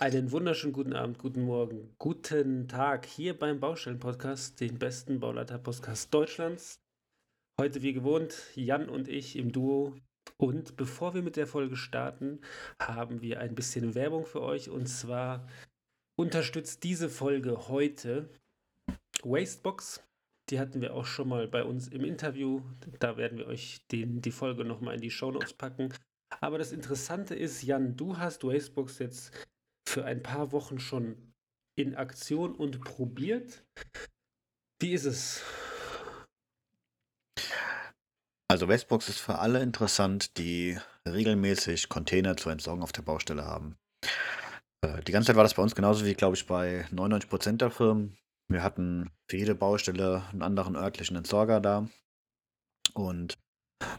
Einen wunderschönen guten Abend, guten Morgen, guten Tag hier beim Baustellen-Podcast, den besten Bauleiter-Podcast Deutschlands. Heute wie gewohnt Jan und ich im Duo. Und bevor wir mit der Folge starten, haben wir ein bisschen Werbung für euch. Und zwar unterstützt diese Folge heute Wastebox. Die hatten wir auch schon mal bei uns im Interview. Da werden wir euch den, die Folge nochmal in die Shownotes packen. Aber das Interessante ist, Jan, du hast Wastebox jetzt für ein paar Wochen schon in Aktion und probiert. Wie ist es? Also Westbox ist für alle interessant, die regelmäßig Container zur Entsorgung auf der Baustelle haben. Äh, die ganze Zeit war das bei uns genauso wie, glaube ich, bei 99% der Firmen. Wir hatten für jede Baustelle einen anderen örtlichen Entsorger da und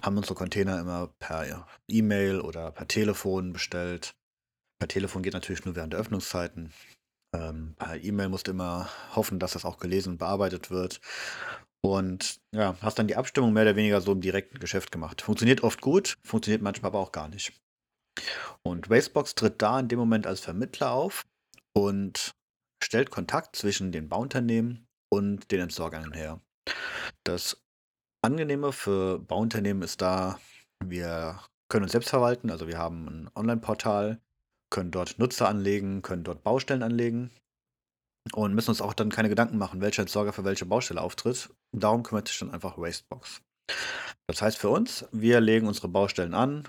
haben unsere Container immer per E-Mail oder per Telefon bestellt. Per Telefon geht natürlich nur während der Öffnungszeiten. Ähm, per E-Mail musst du immer hoffen, dass das auch gelesen und bearbeitet wird. Und ja, hast dann die Abstimmung mehr oder weniger so im direkten Geschäft gemacht. Funktioniert oft gut, funktioniert manchmal aber auch gar nicht. Und Wastebox tritt da in dem Moment als Vermittler auf und stellt Kontakt zwischen den Bauunternehmen und den Entsorgern her. Das Angenehme für Bauunternehmen ist da, wir können uns selbst verwalten, also wir haben ein Online-Portal, können dort Nutzer anlegen, können dort Baustellen anlegen und müssen uns auch dann keine Gedanken machen, welcher Entsorger für welche Baustelle auftritt. Darum kümmert sich dann einfach Wastebox. Das heißt für uns, wir legen unsere Baustellen an,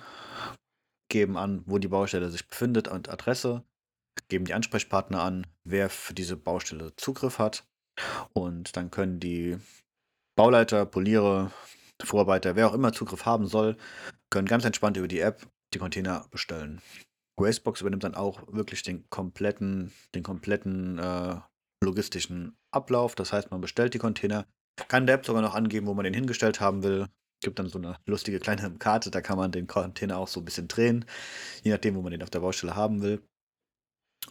geben an, wo die Baustelle sich befindet und Adresse, geben die Ansprechpartner an, wer für diese Baustelle Zugriff hat und dann können die Bauleiter, Poliere, Vorarbeiter, wer auch immer Zugriff haben soll, können ganz entspannt über die App die Container bestellen. Gracebox übernimmt dann auch wirklich den kompletten, den kompletten äh, logistischen Ablauf. Das heißt, man bestellt die Container, kann der App sogar noch angeben, wo man den hingestellt haben will. Gibt dann so eine lustige kleine Karte, da kann man den Container auch so ein bisschen drehen, je nachdem, wo man den auf der Baustelle haben will.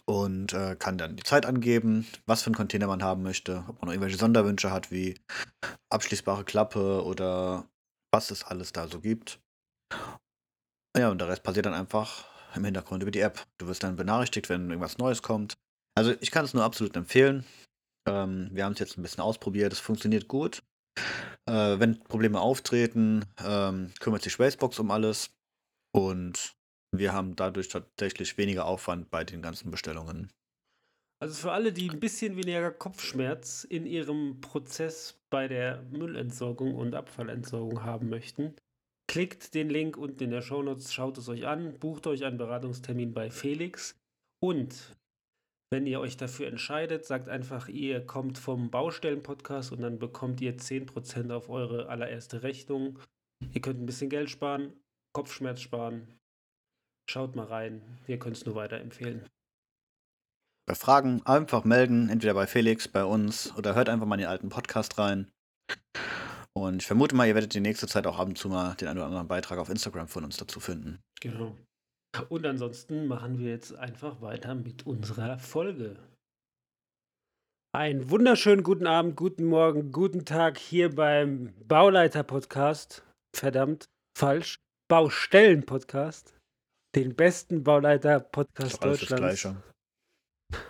Und äh, kann dann die Zeit angeben, was für einen Container man haben möchte, ob man noch irgendwelche Sonderwünsche hat, wie abschließbare Klappe oder was es alles da so gibt. Ja, und der Rest passiert dann einfach im Hintergrund über die App. Du wirst dann benachrichtigt, wenn irgendwas Neues kommt. Also ich kann es nur absolut empfehlen. Ähm, wir haben es jetzt ein bisschen ausprobiert. Es funktioniert gut. Äh, wenn Probleme auftreten, ähm, kümmert sich Spacebox um alles. Und wir haben dadurch tatsächlich weniger Aufwand bei den ganzen Bestellungen. Also für alle, die ein bisschen weniger Kopfschmerz in ihrem Prozess bei der Müllentsorgung und Abfallentsorgung haben möchten, Klickt den Link unten in der Show Notes, schaut es euch an, bucht euch einen Beratungstermin bei Felix und wenn ihr euch dafür entscheidet, sagt einfach, ihr kommt vom Baustellen-Podcast und dann bekommt ihr 10% auf eure allererste Rechnung. Ihr könnt ein bisschen Geld sparen, Kopfschmerz sparen. Schaut mal rein, wir können es nur weiterempfehlen. Bei Fragen einfach melden, entweder bei Felix, bei uns oder hört einfach mal in den alten Podcast rein. Und ich vermute mal, ihr werdet die nächste Zeit auch ab und zu mal den einen oder anderen Beitrag auf Instagram von uns dazu finden. Genau. Und ansonsten machen wir jetzt einfach weiter mit unserer Folge. Einen wunderschönen guten Abend, guten Morgen, guten Tag hier beim Bauleiter-Podcast. Verdammt, falsch. Baustellen-Podcast. Den besten Bauleiter-Podcast Deutschlands. Alles Gleiche.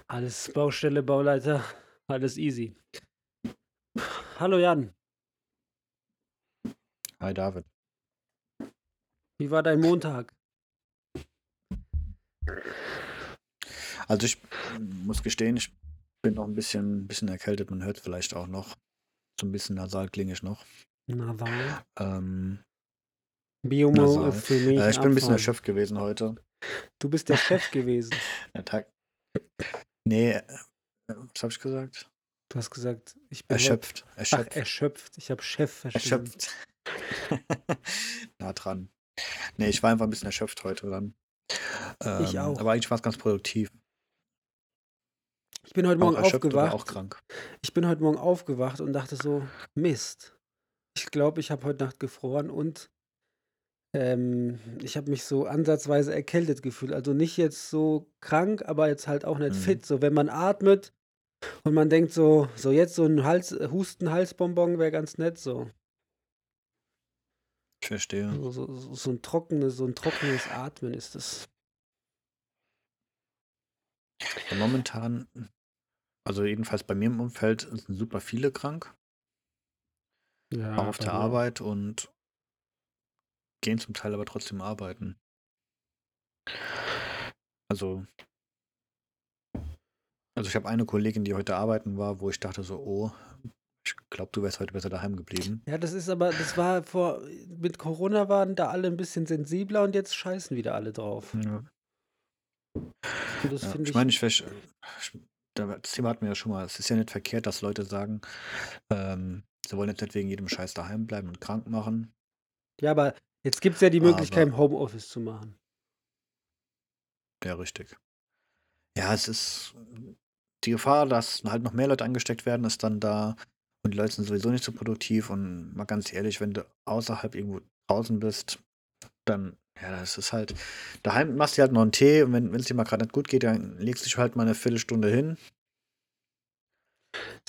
Alles Baustelle, Bauleiter, alles easy. Hallo Jan. Hi David. Wie war dein Montag? Also ich muss gestehen, ich bin noch ein bisschen, bisschen erkältet. Man hört vielleicht auch noch. So ein bisschen nasal klinge ich noch. Nasal? Ähm, Biomo für mich. Äh, ich bin ein bisschen erschöpft gewesen heute. Du bist der Chef gewesen. Der Tag. Nee, äh, was habe ich gesagt? Du hast gesagt, ich bin erschöpft. Erschöpft. Ach, erschöpft. Ich habe Chef verstanden. Erschöpft. nah dran. Nee, ich war einfach ein bisschen erschöpft heute dann. Ähm, ich auch. Aber eigentlich war es ganz produktiv. Ich bin heute Morgen oder auch aufgewacht. krank? Ich bin heute Morgen aufgewacht und dachte so: „Mist. Ich glaube, ich habe heute Nacht gefroren und, ähm, ich habe mich so ansatzweise erkältet gefühlt. Also, nicht jetzt so krank, aber jetzt halt auch nicht Mhm. fit. So, wenn man atmet und man denkt so so jetzt so 'n Hals Husten-Halsbonbon wäre ganz nett so. Ich verstehe. So so so so 'n trockenes so 'n trockenes Atmen ist das. Ja, momentan also jedenfalls bei mir im Umfeld sind super viele krank. Ja, Auch auf der auch. Arbeit und gehen zum Teil aber trotzdem arbeiten. Also also ich habe eine Kollegin, die heute arbeiten war, wo ich dachte so: „Oh, ich glaube, du wärst heute besser daheim geblieben.“ Ja, das ist aber das war vor mit Corona waren da alle 'n bisschen sensibler und jetzt scheißen wieder alle drauf. Ja. Und das Ja, ich meine, ich ich da das Thema hatten wir ja schon mal. Es ist ja nicht verkehrt, dass Leute sagen, ähm, sie wollen jetzt nicht wegen jedem Scheiß daheim bleiben und krank machen. Ja, aber jetzt gibt's ja die Möglichkeit, Aber im Homeoffice zu machen. Ja, richtig. Ja, es ist die Gefahr, dass halt noch mehr Leute angesteckt werden, ist dann da und die Leute sind sowieso nicht so produktiv und mal ganz ehrlich, wenn du außerhalb irgendwo draußen bist, dann ja, das ist halt daheim machst du halt noch 'n Tee und wenn wenn's dir mal grad nicht gut geht, dann legst dich halt mal 'ne Viertelstunde hin.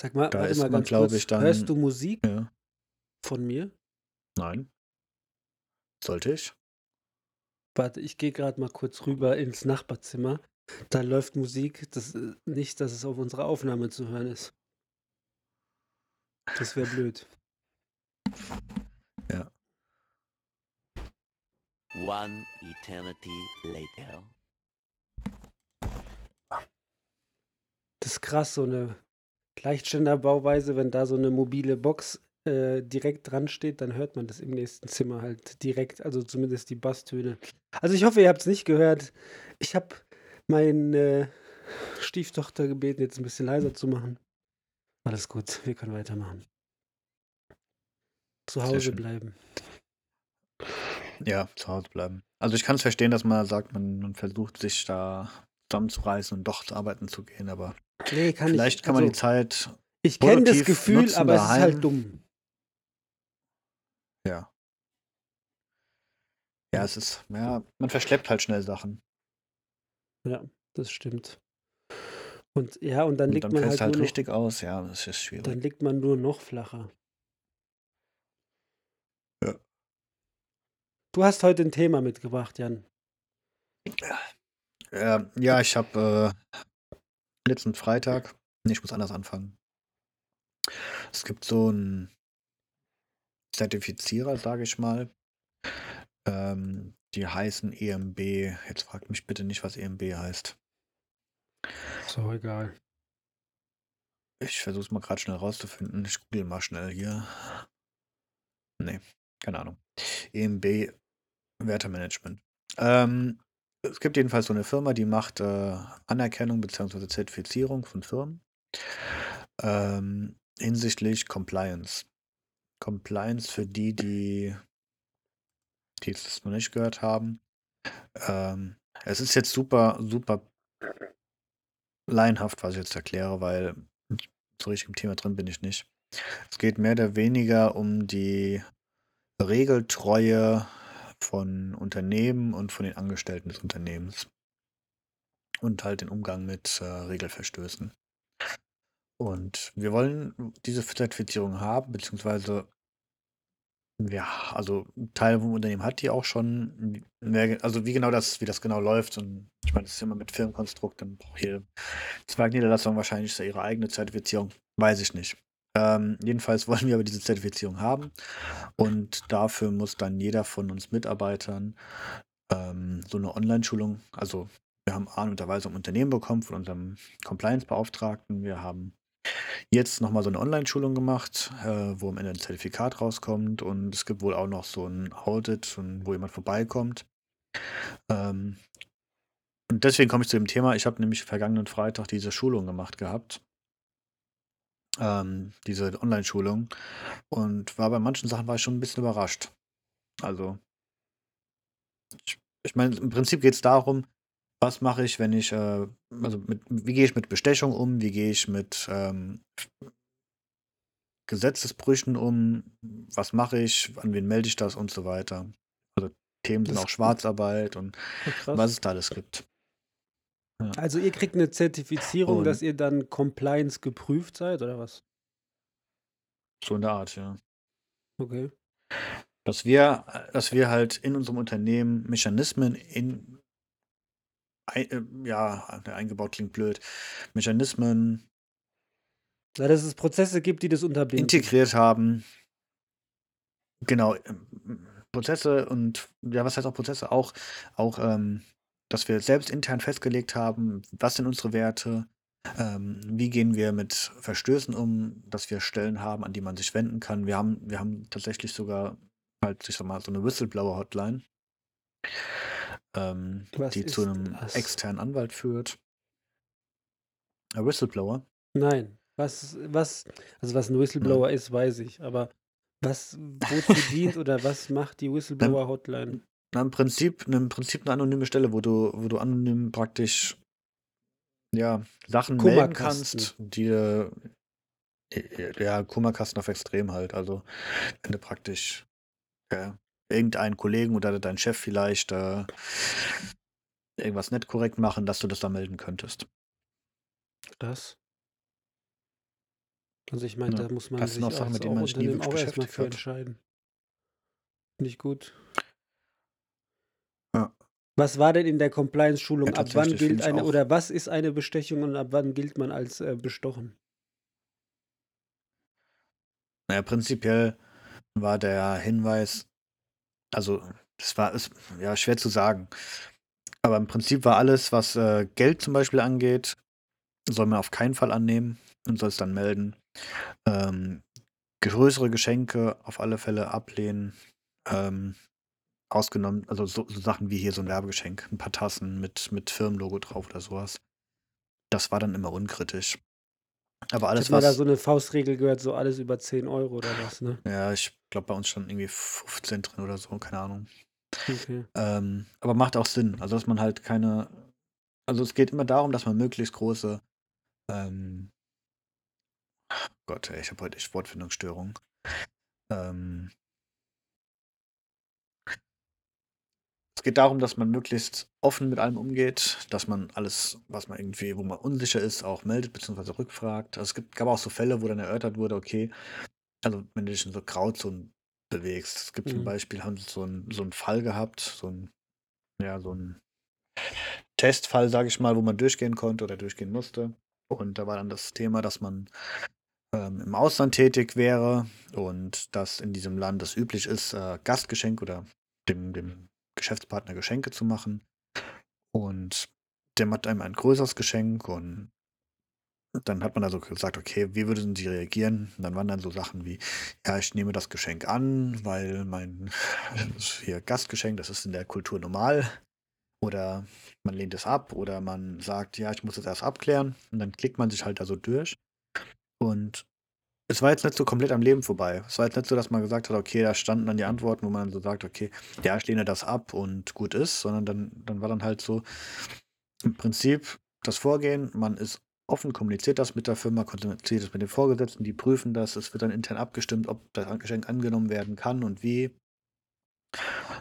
Sag mal, Da warte ist mal man, ganz glaube kurz. ich, dann Hörst du Musik Ja. von mir? Nein. Sollte ich? Warte, ich gehe grad mal kurz rüber ins Nachbarzimmer. Da läuft Musik. Das äh, nicht, dass es auf unserer Aufnahme zu hören ist. Das wäre blöd. Ja. One eternity later. Das ist krass, so 'ne Gleichständerbauweise, wenn da so 'ne mobile Box, äh, direkt dran steht, dann hört man das im nächsten Zimmer halt direkt, also zumindest die Basstöne. Also, ich hoffe, ihr habt's nicht gehört. Ich habe meine Stieftochter gebeten, jetzt 'n bisschen leiser zu machen. Alles gut, wir können weitermachen. Zu Hause bleiben. Ja, zu Hause bleiben. Also, ich kann's verstehen, dass man sagt, man man versucht, sich da zusammenzureißen und doch arbeiten zu gehen, aber Ne, kann ich vielleicht kann man die also Zeit ich kenne das Gefühl, nutzen aber es ist halt daheim. dumm. Ja. Ja, es ist ja, man verschleppt halt schnell Sachen. Ja, das stimmt. Und ja, und dann Und liegt dann man halt halt nur noch richtig aus. Ja, das ist dann schwierig. liegt man nur noch flacher. Ja. Du hast heute 'n Thema mitgebracht, Jan. Ähm, ja, ich habe, äh, letzten Freitag ne, ich muss anders anfangen. Es gibt so 'n Zertifizierer, sage ich mal. Ähm, die heißen EMB. Jetzt frag mich bitte nicht, was EMB heißt. Ist auch egal. Ich versuche es mal grad schnell rauszufinden. Ich google mal schnell hier. Ne, keine Ahnung. EMB Wertemanagement. Ähm, es gibt jedenfalls so 'ne Firma, die macht, äh, Anerkennung beziehungsweise Zertifizierung von Firmen, ähm, hinsichtlich Compliance. Compliance für die, die die das noch nicht gehört haben. Ähm, es ist jetzt super, super laienhaft, was ich jetzt erkläre, weil so richtig im Thema drin bin ich nicht. Es geht mehr oder weniger um die Regeltreue von Unternehmen und von den Angestellten des Unternehmens. Und halt den Umgang mit, äh, Regelverstößen. Und wir wollen diese Zertifizierung haben, beziehungsweise ja, also Teil vom Unternehmen hat die auch schon. Wer also wie genau das wie das genau läuft und ich meine, das ist immer mit Firmenkonstrukt, dann braucht jede Zweigniederlassung wahrscheinlich ihre eigene Zertifizierung, weiß ich nicht. Ähm, jedenfalls wollen wir aber diese Zertifizierung haben und dafür muss dann jeder von uns Mitarbeitern, ähm, so 'ne Onlineschulung also, wir haben A-Unterweisung im Unternehmen bekommen von unserem Compliance-Beauftragten. Wir haben jetzt noch mal so 'ne Onlineschulung gemacht, äh, wo am Ende 'n Zertifikat rauskommt und es gibt wohl auch noch so 'n Audit wo jemand vorbeikommt. Ähm, und deswegen komme ich zu dem Thema. Ich habe nämlich vergangenen Freitag diese Schulung gemacht gehabt. Ähm, diese Onlineschulung und war bei manchen Sachen war ich schon 'n bisschen überrascht. Also ich ich meine, im Prinzip geht's darum, was mache ich, wenn ich, äh, also mit, wie gehe ich mit Bestechung um, wie gehe ich mit ähm, Gesetzesbrüchen um, was mache ich, an wen melde ich das und so weiter. Also Themen sind auch. Schwarzarbeit und krass. was es da alles gibt. Ja. Also ihr kriegt eine Zertifizierung, Und- dass ihr dann Compliance geprüft seid, oder was? So in der Art, ja. Okay. Dass wir, dass wir halt in unserem Unternehmen Mechanismen in ein, äh, ja, eingebaut klingt blöd, Mechanismen Ja, dass es Prozesse gibt, die das unterbinden. integriert haben. Genau, ähm, Prozesse und ja, was heißt auch Prozesse? Auch, auch ähm, dass wir selbst intern festgelegt haben, was sind unsere Werte, ähm, wie gehen wir mit Verstößen um, dass wir Stellen haben, an die man sich wenden kann. Wir haben, wir haben tatsächlich sogar halt, ich sag mal, so eine Whistleblower-Hotline, ähm, die zu einem das? externen Anwalt führt. Ein Whistleblower. Nein. Was, was, also was ein Whistleblower ist, weiß ich. Aber was, wozu dient oder was macht die Whistleblower-Hotline? Na, im Prinzip, im Prinzip eine anonyme Stelle, wo du, wo du anonym praktisch ja, Sachen melden kannst, die äh, ja, Kummerkasten auf extrem halt. Also wenn du praktisch ja, irgendeinen Kollegen oder dein Chef vielleicht äh, irgendwas nicht korrekt machen, dass du das da melden könntest. Das? Also ich meine, Ja, da muss man das sich auch Sachen, mit denen man sich nie auch erstmal für entscheiden. Finde ich gut. Ja. Was war denn in der Compliance-Schulung? Ja, ab wann gilt eine oder was ist eine Bestechung und ab wann gilt man als äh, bestochen? Naja, prinzipiell war der Hinweis, also das war ist, ja schwer zu sagen. Aber im Prinzip war alles, was äh, Geld zum Beispiel angeht, soll man auf keinen Fall annehmen und soll es dann melden. Ähm, größere Geschenke auf alle Fälle ablehnen. Ähm, ausgenommen, also so, so Sachen wie hier so ein Werbegeschenk, ein paar Tassen mit, mit Firmenlogo drauf oder sowas. Das war dann immer unkritisch. Aber Ich alles, habe mal da was. so eine Faustregel gehört, so alles über 10 Euro oder was, ne? Ja, ich glaube bei uns schon irgendwie 15 drin oder so, keine Ahnung. Okay. Ähm, aber macht auch Sinn. Also, dass man halt keine. Also, es geht immer darum, dass man möglichst große. Ähm, Gott, ey, ich habe heute echt Wortfindungsstörung. Ähm, es geht darum, dass man möglichst offen mit allem umgeht, dass man alles, was man irgendwie, wo man unsicher ist, auch meldet bzw. rückfragt. Also es gibt, gab auch so Fälle, wo dann erörtert wurde, okay, also wenn du dich in so Grauzonen bewegst. Es gibt zum Mhm. Beispiel, haben sie so einen so Fall gehabt, so ein, ja, so ein Testfall, sage ich mal, wo man durchgehen konnte oder durchgehen musste. Und da war dann das Thema, dass man ähm, im Ausland tätig wäre und dass in diesem Land es üblich ist, äh, Gastgeschenk oder dem, dem Geschäftspartner Geschenke zu machen. Und der macht einem ein größeres Geschenk und dann hat man also gesagt, okay, wie würden sie reagieren? Und dann waren dann so Sachen wie, ja, ich nehme das Geschenk an, weil mein hier Gastgeschenk, das ist in der Kultur normal. Oder man lehnt es ab oder man sagt, ja, ich muss es erst abklären. Und dann klickt man sich halt da so durch. Und es war jetzt nicht so komplett am Leben vorbei. Es war jetzt nicht so, dass man gesagt hat, okay, da standen dann die Antworten, wo man dann so sagt, okay, ja, ich lehne das ab und gut ist, sondern dann, dann war dann halt so im Prinzip das Vorgehen, man ist offen, kommuniziert das mit der Firma, kommuniziert es mit den Vorgesetzten, die prüfen das, es wird dann intern abgestimmt, ob das Geschenk angenommen werden kann und wie.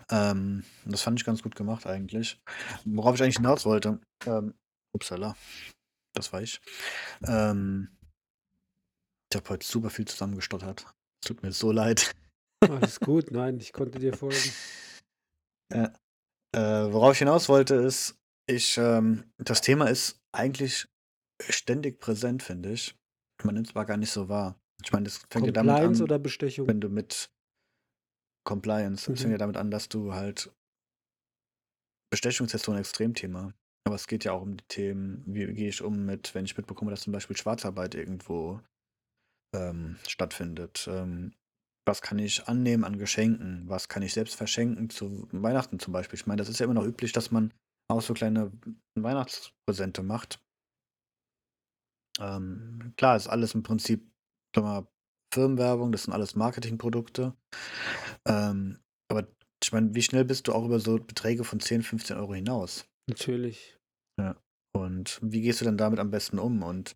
Ähm, das fand ich ganz gut gemacht eigentlich. Worauf ich eigentlich hinaus wollte, ähm, upsala, das war ich. Ähm, ich habe heute super viel zusammengestottert. Es tut mir so leid. Alles gut, nein, ich konnte dir folgen. Äh, worauf ich hinaus wollte, ist, ich, ähm, das Thema ist eigentlich ständig präsent, finde ich. Man nimmt es aber gar nicht so wahr. Ich meine, das fängt ja damit Compliance an, oder Bestechung? wenn du mit Compliance, Mhm. fängt ja damit an, dass du halt Bestechung ist jetzt so ein Extremthema. Aber es geht ja auch um die Themen, wie gehe ich um mit, wenn ich mitbekomme, dass zum Beispiel Schwarzarbeit irgendwo ähm, stattfindet. Ähm, was kann ich annehmen an Geschenken? Was kann ich selbst verschenken zu Weihnachten zum Beispiel? Ich meine, das ist ja immer noch üblich, dass man auch so kleine Weihnachtspräsente macht. Ähm, klar, ist alles im Prinzip sag mal, Firmenwerbung, das sind alles Marketingprodukte. Ähm, aber ich meine, wie schnell bist du auch über so Beträge von 10, 15 Euro hinaus? Natürlich. Ja. Und wie gehst du dann damit am besten um? Und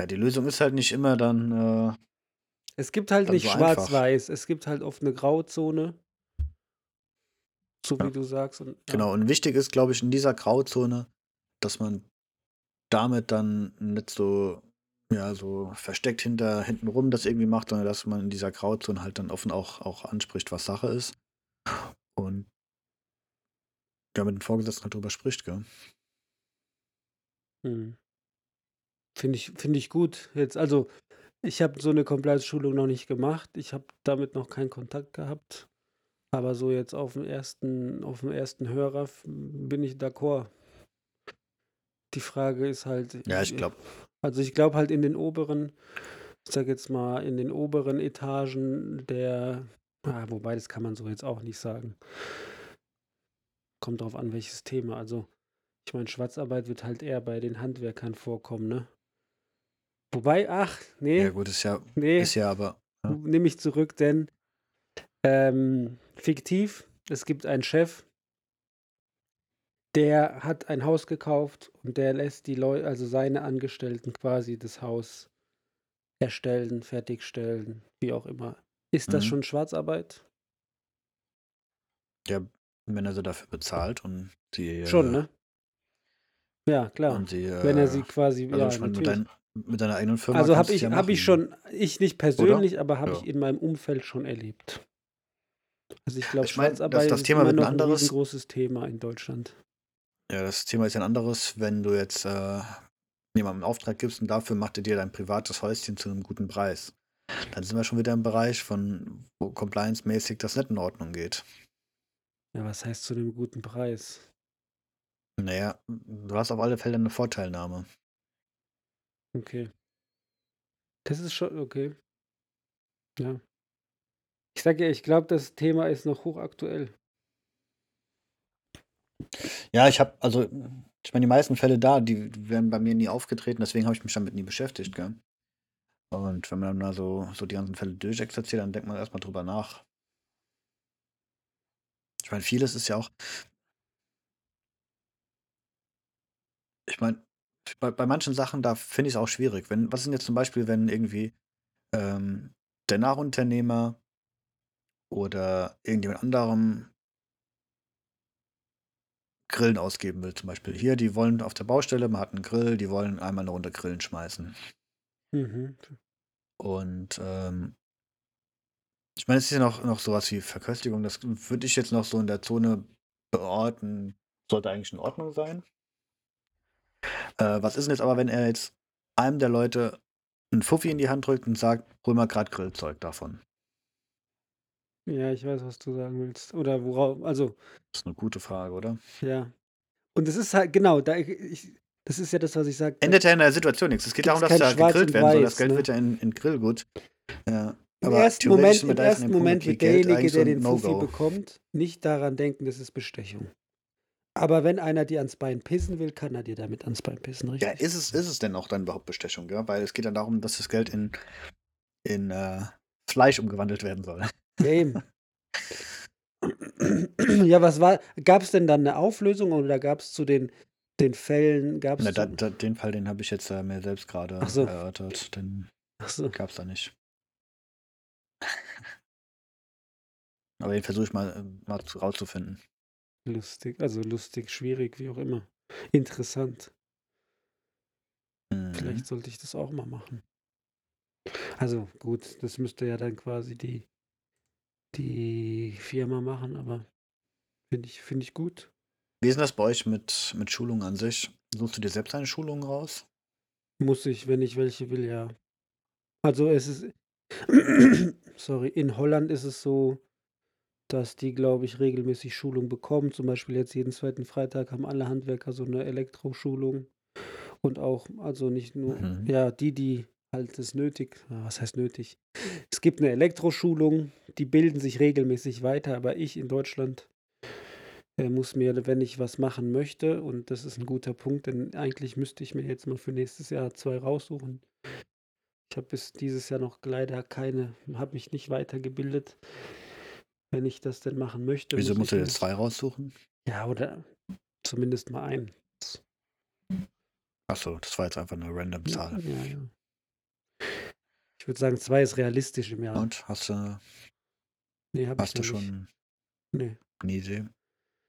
ja, die Lösung ist halt nicht immer dann, äh, Es gibt halt dann nicht so einfach. schwarz-weiß, es gibt halt oft eine Grauzone, so Ja. wie du sagst. Und, ja. Genau. Und wichtig ist, glaube ich, in dieser Grauzone, dass man damit dann nicht so, ja, so versteckt hinter, hinten rum das irgendwie macht, sondern dass man in dieser Grauzone halt dann offen auch, auch anspricht, was Sache ist. Und ja, mit den Vorgesetzten halt drüber spricht, gell? Hm. Finde ich, finde ich gut. Jetzt, also, ich habe so eine Compliance-Schulung noch nicht gemacht. Ich habe damit noch keinen Kontakt gehabt. Aber so jetzt auf dem ersten, auf dem ersten Hörer bin ich d'accord. Die Frage ist halt, Ja, ich glaube, also ich glaube halt in den oberen, ich sag jetzt mal, in den oberen Etagen der, ah, wobei das kann man so jetzt auch nicht sagen. Kommt drauf an, welches Thema. Also, ich meine, Schwarzarbeit wird halt eher bei den Handwerkern vorkommen, ne? Wobei, ach, nee, ja gut, ist ja, nee, ist ja aber, ja. nehme ich zurück, denn ähm, fiktiv, es gibt einen Chef, der hat ein Haus gekauft und der lässt die Leute, also seine Angestellten quasi das Haus erstellen, fertigstellen, wie auch immer. Ist das Mhm. schon Schwarzarbeit? ja, wenn er sie dafür bezahlt und sie, Schon, äh, ne? Ja, klar. und sie, Wenn er äh, sie quasi, also ja, ich mit, dein, mit deiner eigenen Firma Also habe ich, ja habe ich schon, ich nicht persönlich, aber habe Ja. ich in meinem Umfeld schon erlebt. Also ich glaube, Ich mein, das- Schwarzarbeit das ist Thema immer wird ein noch ein anderes. riesengroßes Thema in Deutschland. Ja, das Thema ist ja ein anderes, wenn du jetzt äh, jemandem einen Auftrag gibst und dafür macht er dir dein privates Häuschen zu einem guten Preis. Dann sind wir schon wieder im Bereich von, wo compliance-mäßig das nicht in Ordnung geht. Ja, was heißt zu einem guten Preis? Naja, du hast auf alle Fälle eine Vorteilnahme. Okay. Das ist schon okay. Ja. Ich sage ja, ich glaube, das Thema ist noch hochaktuell. Ja, ich habe, also, ich meine, die meisten Fälle da, die werden bei mir nie aufgetreten, deswegen habe ich mich damit nie beschäftigt, gell? Und wenn man dann so, so die ganzen Fälle durchexerziert, dann denkt man erstmal drüber nach. Ich meine, vieles ist ja auch, ich meine, bei, bei manchen Sachen, da finde ich es auch schwierig. Wenn, was ist denn jetzt zum Beispiel, wenn irgendwie ähm, der Nachunternehmer oder irgendjemand anderem Grillen ausgeben will, zum Beispiel. Hier, die wollen auf der Baustelle, man hat einen Grill, die wollen einmal eine Runde Grillen schmeißen. Mhm. Und ähm, ich meine, es ist ja noch, noch sowas wie Verköstigung, das würde ich jetzt noch so in der Zone beorten, sollte eigentlich in Ordnung sein. Äh, was ist denn jetzt aber, wenn er jetzt einem der Leute einen Fuffi in die Hand drückt und sagt, hol mal gerade Grillzeug davon? Ja, ich weiß, was du sagen willst. Oder worauf, also, Das ist eine gute Frage, oder? ja. Und es ist halt, genau, da ich, das ist ja das, was ich sage. Ändert ja in der Situation nichts. Es geht darum, Gibt's dass kein da Schwarz gegrillt und werden soll. Das Weiß, Geld ne? wird ja in, in Grillgut. Ja. Im Aber ersten theoretisch Moment, sind wir im da jetzt in ersten dem Punkt, Moment wird Geld derjenige, eigentlich so der den Fuffi No-Go. bekommt, nicht daran denken, das ist Bestechung. Aber wenn einer dir ans Bein pissen will, kann er dir damit ans Bein pissen, Ja, richtig? ist es, ist es denn auch dann überhaupt Bestechung, gell? Weil es geht dann darum, dass das Geld in, in äh, Fleisch umgewandelt werden soll. Ja, eben. Ja, was war, gab es denn dann eine Auflösung oder gab es zu den, den Fällen, gab es Na, da, da, den Fall, den habe ich jetzt äh, mir selbst gerade so. erörtert. Den Achso, gab es da nicht. Aber den versuche ich mal, äh, mal zu- rauszufinden. lustig, also lustig, schwierig, wie auch immer. Interessant. Mhm. Vielleicht sollte ich das auch mal machen. Also gut, das müsste ja dann quasi die, die Firma machen, aber finde ich, finde ich gut. Wie ist das bei euch mit, mit Schulungen an sich? Suchst du dir selbst eine Schulung raus? Muss ich, wenn ich welche will, ja. Also es ist, sorry, in Holland ist es so, dass die, glaube ich, regelmäßig Schulung bekommen. Zum Beispiel jetzt jeden zweiten Freitag haben alle Handwerker so eine Elektroschulung. Und auch, also nicht nur, Mhm. ja, die, die halt das nötig, was heißt nötig? Es gibt eine Elektroschulung, die bilden sich regelmäßig weiter, aber ich in Deutschland äh, muss mir, wenn ich was machen möchte, und das ist ein guter Punkt, denn eigentlich müsste ich mir jetzt mal für nächstes Jahr zwei raussuchen. Ich habe bis dieses Jahr noch leider keine, habe mich nicht weitergebildet. Wenn ich das denn machen möchte. Wieso muss musst du mir- zwei raussuchen? Ja, oder zumindest mal einen. Achso, das war jetzt einfach eine random Zahl. Ja, ja. Ich würde sagen, zwei ist realistisch im Jahr. Und hast du, Nee, hab ich hast du noch nicht. schon Nee. Idee?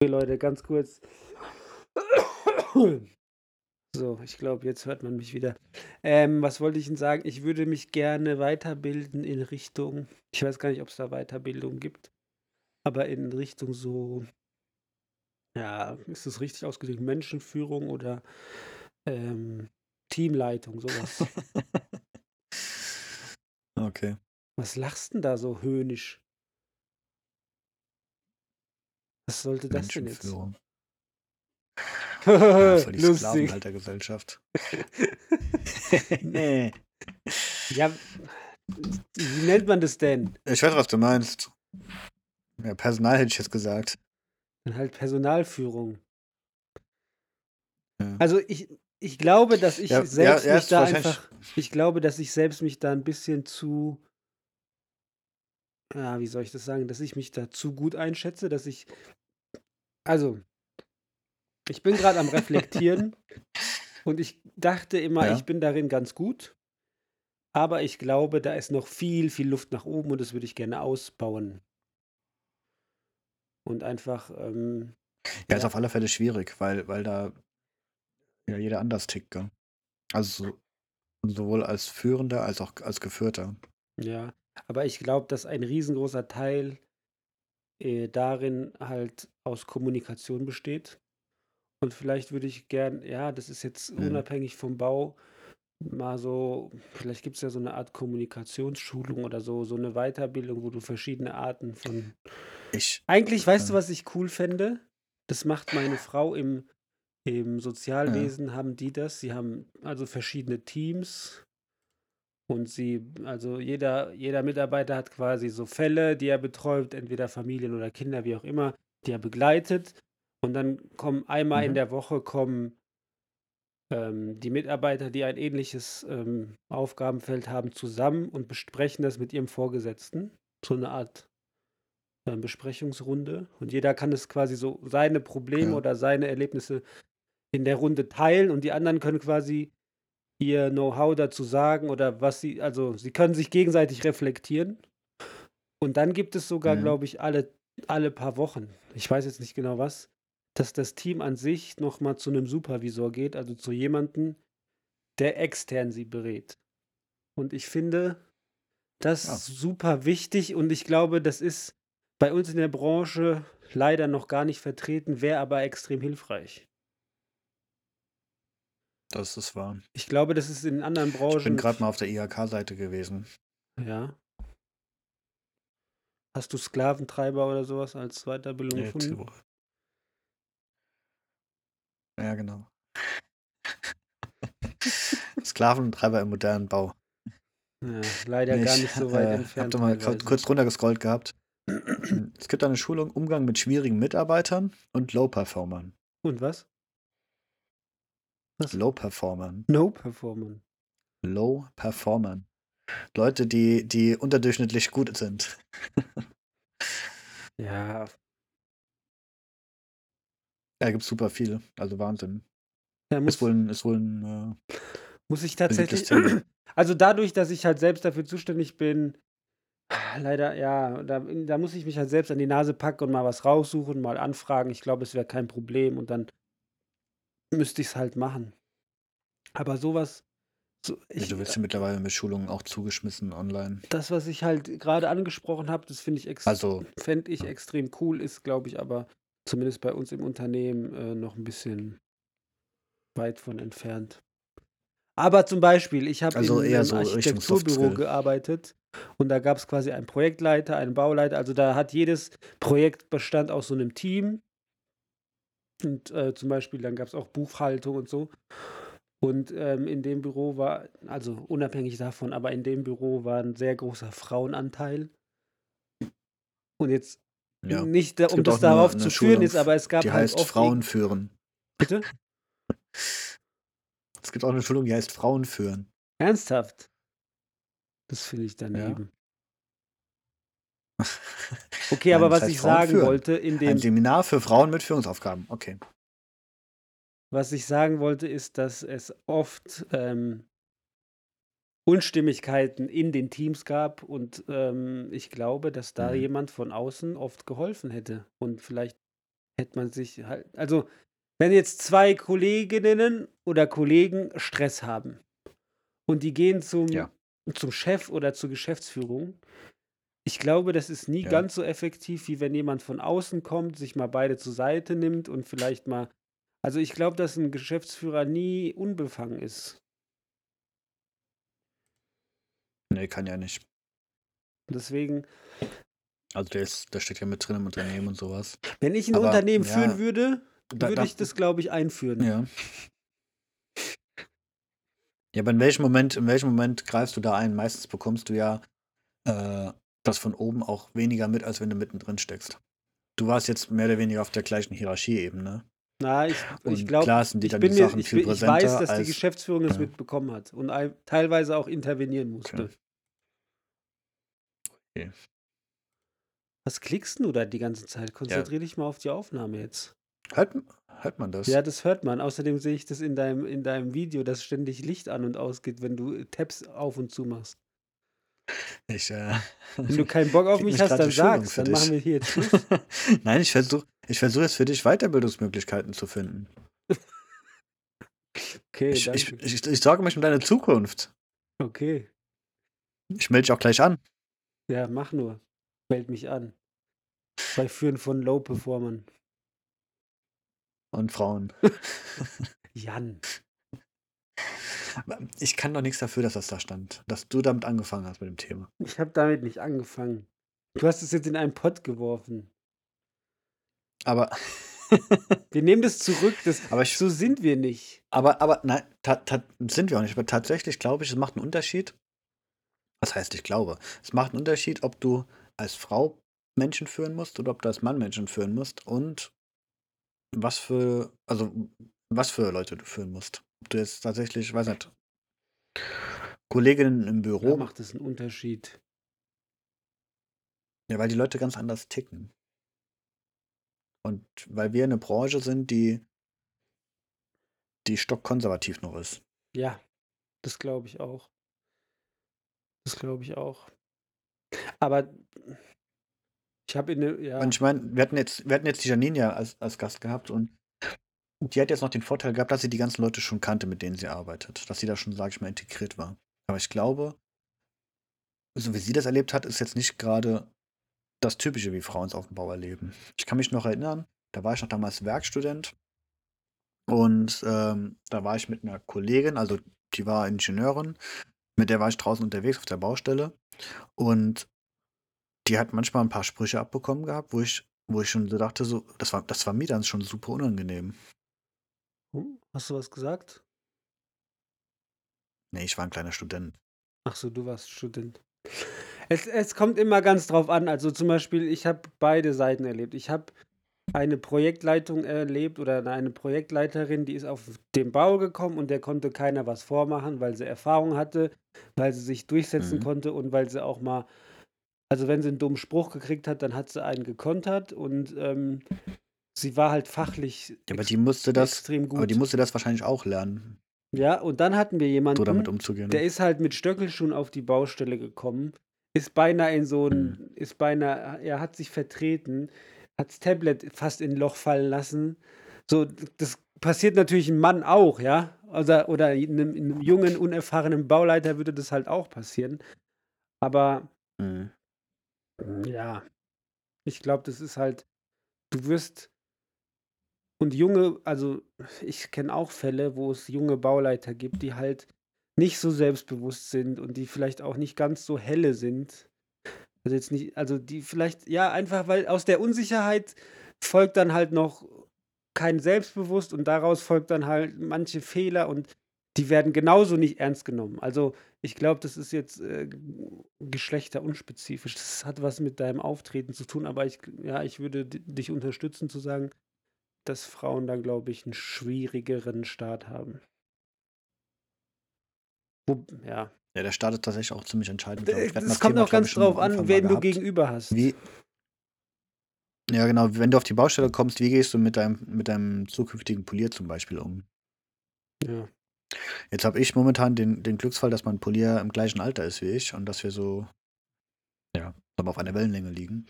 Okay, Leute, ganz kurz. So, ich glaube, jetzt hört man mich wieder. Ähm, was wollte ich denn sagen? Ich würde mich gerne weiterbilden in Richtung, ich weiß gar nicht, ob es da Weiterbildung gibt, aber in Richtung so, ja, ist das richtig ausgedrückt, Menschenführung oder ähm, Teamleitung, sowas. Okay. Was lachst denn da so höhnisch? Was sollte das denn jetzt? Ja, voll die Lustig. Sklavenhaltergesellschaft. nee. Ja, wie nennt man das denn? Ich weiß, was du meinst. Ja, Personal hätte ich jetzt gesagt. Dann halt Personalführung. Ja. Also ich, ich glaube, dass ich Ja, selbst ja, mich ist da einfach, ich glaube, dass ich selbst mich da ein bisschen zu, ja, wie soll ich das sagen, dass ich mich da zu gut einschätze, dass ich, also, ich bin gerade am Reflektieren und ich dachte immer, Ja. ich bin darin ganz gut, aber ich glaube, da ist noch viel, viel Luft nach oben und das würde ich gerne ausbauen. Und einfach, ähm, Ja, ist Ja. auf alle Fälle schwierig, weil, weil da ja jeder anders tickt, gell? Also so, sowohl als Führender als auch als Geführter. Ja, aber ich glaube, dass ein riesengroßer Teil äh, darin halt aus Kommunikation besteht. Und vielleicht würde ich gern, ja, das ist jetzt Mhm. unabhängig vom Bau, mal so, vielleicht gibt es ja so eine Art Kommunikationsschulung oder so, so eine Weiterbildung, wo du verschiedene Arten von. Ich, Eigentlich, weißt du, was ich cool fände? Das macht meine Frau im, im Sozialwesen, haben die das. Sie haben also verschiedene Teams und sie, also jeder, jeder Mitarbeiter hat quasi so Fälle, die er betreut, entweder Familien oder Kinder, wie auch immer, die er begleitet. Und dann kommen einmal in Mhm. der Woche kommen ähm, die Mitarbeiter, die ein ähnliches ähm, Aufgabenfeld haben, zusammen und besprechen das mit ihrem Vorgesetzten. So eine Art ähm, Besprechungsrunde. Und jeder kann es quasi so seine Probleme Ja. oder seine Erlebnisse in der Runde teilen und die anderen können quasi ihr Know-how dazu sagen oder was sie, also sie können sich gegenseitig reflektieren. Und dann gibt es sogar, Mhm. glaube ich, alle, alle paar Wochen, ich weiß jetzt nicht genau was, dass das Team an sich nochmal zu einem Supervisor geht, also zu jemandem, der extern sie berät. Und ich finde das Ja. super wichtig und ich glaube, das ist bei uns in der Branche leider noch gar nicht vertreten, wäre aber extrem hilfreich. Das ist wahr. Ich glaube, das ist in anderen Ich Branchen. bin gerade mal auf der IHK-Seite gewesen. Ja. Hast du Sklaventreiber oder sowas als Weiterbildung Jetzt, gefunden? ja, genau. Sklaventreiber im modernen Bau. Ja, leider gar Ich, nicht so weit äh, entfernt. Hab da mal kurz, kurz drunter gescrollt gehabt. es gibt eine Schulung Umgang mit schwierigen Mitarbeitern und Low-Performern. Und was? Was? Low-Performern. No Performance. Low-Performern. Leute, die, die unterdurchschnittlich gut sind. Ja, Da gibt es super viel. Also Wahnsinn. da muss, Ist wohl ein, ist wohl ein äh, muss ich tatsächlich. Also dadurch, dass ich halt selbst dafür zuständig bin, leider, ja, da, da muss ich mich halt selbst an die Nase packen und mal was raussuchen, mal anfragen. Ich glaube, es wäre kein Problem und dann müsste ich es halt machen. Aber sowas. So, Ja, ich, du wirst ja mittlerweile mit Schulungen auch zugeschmissen online. das, was ich halt gerade angesprochen habe, das finde ich, ex Also, fänd ich extrem cool, ist, glaube ich, aber zumindest bei uns im Unternehmen äh, noch ein bisschen weit von entfernt. Aber zum Beispiel, ich habe Also in einem so Architekturbüro gearbeitet und da gab es quasi einen Projektleiter, einen Bauleiter. Also da hat jedes Projekt bestand aus so einem Team. Und äh, zum Beispiel, dann gab es auch Buchhaltung und so. Und ähm, in dem Büro war, also unabhängig davon, aber in dem Büro war ein sehr großer Frauenanteil. Und jetzt ja. nicht, um das eine- darauf eine zu Schulung, führen ist, aber es gab Die halt heißt Frauen führen. Bitte? Es gibt auch eine Schulung, die heißt Frauen führen. Ernsthaft? Das finde ich daneben. Okay, Nein, aber was heißt ich Frauen sagen führen. wollte, in Ein dem Seminar für Frauen mit Führungsaufgaben. Okay. was ich sagen wollte, ist, dass es oft ähm, Unstimmigkeiten in den Teams gab und ähm, ich glaube, dass da Mhm. jemand von außen oft geholfen hätte und vielleicht hätte man sich halt, also wenn jetzt zwei Kolleginnen oder Kollegen Stress haben und die gehen zum, Ja. zum Chef oder zur Geschäftsführung, ich glaube, das ist nie Ja. ganz so effektiv, wie wenn jemand von außen kommt, sich mal beide zur Seite nimmt und vielleicht mal. Also ich glaube, dass ein Geschäftsführer nie unbefangen ist. Nee, kann ja nicht. Deswegen, Also der, ist, der steckt ja mit drin im Unternehmen und sowas. wenn ich ein Aber, Unternehmen ja, führen würde, Da, würde da, ich das, glaube ich, einführen. ja. Ja, aber in welchem Moment, in welchem Moment greifst du da ein? Meistens bekommst du ja äh, das von oben auch weniger mit, als wenn du mittendrin steckst. Du warst jetzt mehr oder weniger auf der gleichen Hierarchieebene. Na, ich, ich Und glaube, sind die ich dann bin die mir, Sachen ich, bin- ich weiß, dass die als- Geschäftsführung das Ja. mitbekommen hat und ein, teilweise auch intervenieren musste. Okay. Okay. Was klickst du da die ganze Zeit? Konzentrier dich mal auf die Aufnahme jetzt. Hört, hört man das? Ja, das hört man. Außerdem sehe ich das in deinem, in deinem Video, dass ständig Licht an und ausgeht, wenn du Tabs auf und zu machst. Ich, äh, Wenn du keinen Bock auf mich hast, dann sag's. Dann dich. machen wir hier jetzt Schluss. Nein, ich versuche ich versuch jetzt für dich Weiterbildungsmöglichkeiten zu finden. Okay, Ich, danke. ich, ich, ich sorge mich um deine Zukunft. okay. Ich melde dich auch gleich an. Ja, mach nur. Meld mich an. Bei Führen von Low-Performern. Und Frauen. Jan. Ich kann doch nichts dafür, dass das da stand. Dass du damit angefangen hast mit dem Thema. Ich habe damit nicht angefangen. Du hast es jetzt in einen Pott geworfen. Aber, Wir nehmen das zurück. Das, aber, ich, so sind wir nicht. aber, aber nein, ta, ta, sind wir auch nicht. Aber tatsächlich glaube ich, es macht einen Unterschied. Was heißt, ich glaube? Es macht einen Unterschied, ob du als Frau Menschen führen musst oder ob du als Mann Menschen führen musst und was für, also was für Leute du führen musst. Ob du jetzt tatsächlich, ich weiß nicht, Kolleginnen im Da Büro, macht es einen Unterschied. ja, weil die Leute ganz anders ticken. Und weil wir eine Branche sind, die, die stockkonservativ noch ist. Ja, das glaube ich auch. Das glaube ich auch. Aber ich habe in der, ja, Und ich meine, wir hatten jetzt, wir hatten jetzt die Janine ja als, als Gast gehabt und die hat jetzt noch den Vorteil gehabt, dass sie die ganzen Leute schon kannte, mit denen sie arbeitet. Dass sie da schon, sag ich mal, integriert war. Aber ich glaube, so wie sie das erlebt hat, ist jetzt nicht gerade das Typische, wie Frauen es auf dem Bau erleben. Ich kann mich noch erinnern, da war ich noch damals Werkstudent und ähm, da war ich mit einer Kollegin, also die war Ingenieurin, mit der war ich draußen unterwegs auf der Baustelle und die hat manchmal ein paar Sprüche abbekommen gehabt, wo ich, wo ich schon so dachte, so, das war, das war mir dann schon super unangenehm. Hm, hast du was gesagt? Nee, ich war ein kleiner Student. Ach so, du warst Student. Es, es kommt immer ganz drauf an. Also zum Beispiel, ich habe beide Seiten erlebt. Ich habe eine Projektleitung erlebt oder eine Projektleiterin, die ist auf den Bau gekommen und der konnte keiner was vormachen, weil sie Erfahrung hatte, weil sie sich durchsetzen Mhm. konnte und weil sie auch mal, also wenn sie einen dummen Spruch gekriegt hat, dann hat sie einen gekontert und ähm, sie war halt fachlich Ja, aber die musste das, extrem gut. aber die musste das wahrscheinlich auch lernen, ja, und dann hatten wir jemanden, so damit umzugehen. der ist halt mit Stöckelschuhen auf die Baustelle gekommen, ist beinahe in so ein, Mhm. ist beinahe, er hat sich vertreten, hat das Tablet fast in ein Loch fallen lassen. So, das passiert natürlich einem Mann auch, ja. Oder, oder einem, einem jungen, unerfahrenen Bauleiter würde das halt auch passieren. Aber Mhm. ja, ich glaube, das ist halt, du wirst und junge, also ich kenne auch Fälle, wo es junge Bauleiter gibt, die halt nicht so selbstbewusst sind und die vielleicht auch nicht ganz so helle sind. Also jetzt nicht, also die vielleicht, ja, einfach weil aus der Unsicherheit folgt dann halt noch kein Selbstbewusst und daraus folgt dann halt manche Fehler und die werden genauso nicht ernst genommen. Also ich glaube, das ist jetzt äh, geschlechterunspezifisch. Das hat was mit deinem Auftreten zu tun, aber ich, ja, ich würde di- dich unterstützen zu sagen, dass Frauen da, glaube ich, einen schwierigeren Start haben. Ja. Ja, der startet tatsächlich auch ziemlich entscheidend. Es kommt auch ganz drauf an, wen du gegenüber hast. Wie, Ja, genau. Wenn du auf die Baustelle kommst, wie gehst du mit deinem, mit deinem zukünftigen Polier zum Beispiel um? Ja. Jetzt habe ich momentan den, den Glücksfall, dass mein Polier im gleichen Alter ist wie ich und dass wir so, ja, auf einer Wellenlänge liegen.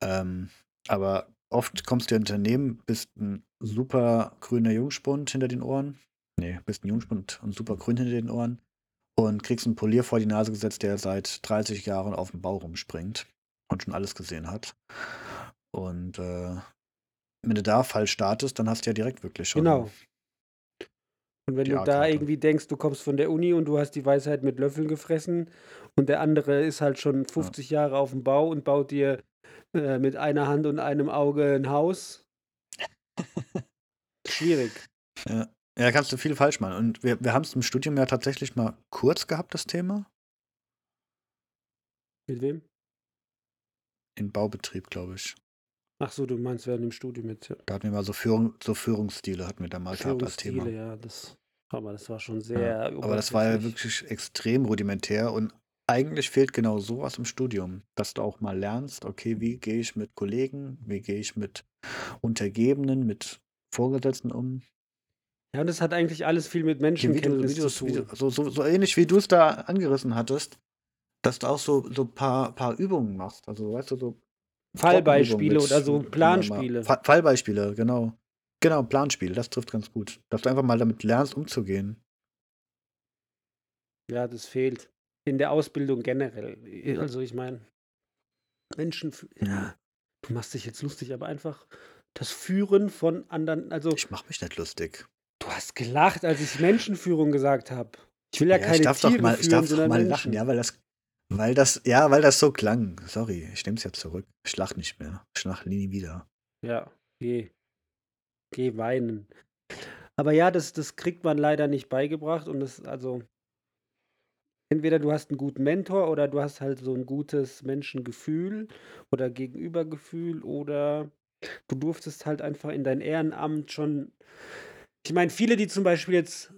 Ähm, aber oft kommst du in Unternehmen, bist ein super grüner Jungspund hinter den Ohren. Nee, bist ein Jungspund und super grün hinter den Ohren und kriegst einen Polier vor die Nase gesetzt, der seit 30 Jahren auf dem Bau rumspringt und schon alles gesehen hat. Und äh, wenn du da falsch startest, dann hast du ja direkt wirklich schon. Genau. Und wenn du da irgendwie denkst, du kommst von der Uni und du hast die Weisheit mit Löffeln gefressen und der andere ist halt schon 50 Jahre auf dem Bau und baut dir äh, mit einer Hand und einem Auge ein Haus. Schwierig. Ja. ja, kannst du viel falsch machen. Und wir, wir haben es im Studium ja tatsächlich mal kurz gehabt, das Thema. Mit wem? In Baubetrieb, glaube ich. Ach so, du meinst während dem Studium jetzt. Ja. Da hatten wir mal so, Führung, so Führungsstile, hatten wir da mal gehabt als Thema. Ja, das. Aber das war schon sehr. Ja, aber das war ja wirklich extrem rudimentär und eigentlich fehlt genau sowas im Studium, dass du auch mal lernst, okay, wie gehe ich mit Kollegen, wie gehe ich mit Untergebenen, mit Vorgesetzten um. Ja, und das hat eigentlich alles viel mit Ja, wie du, Menschenkenntnis wie du, zu wie tun. du, so, so, so ähnlich wie du es da angerissen hattest, dass du auch so so paar paar Übungen machst. Also, weißt du, so Fallbeispiele oder so mit Planspiele. Fa Fallbeispiele, genau. Genau, Planspiele, das trifft ganz gut. Dass du einfach mal damit lernst, umzugehen. Ja, das fehlt. In der Ausbildung generell. Also ich meine, Menschen, f- ja, du machst dich jetzt lustig, aber einfach das Führen von anderen, also Ich mache mich nicht lustig. du hast gelacht, als ich Menschenführung gesagt habe. Ich will ja, Ja, keine ich darf Tiere doch mal, ich führen, darf doch mal Menschen. lachen, ja, weil das, weil das, ja, weil das so klang. Sorry, ich nehme es ja zurück. Ich lach nicht mehr. Ich lach nie wieder. Ja, geh. Geh weinen. Aber ja, das, das kriegt man leider nicht beigebracht und das, also, entweder du hast einen guten Mentor oder du hast halt so ein gutes Menschengefühl oder Gegenübergefühl oder du durftest halt einfach in dein Ehrenamt schon. Ich meine, viele, die zum Beispiel jetzt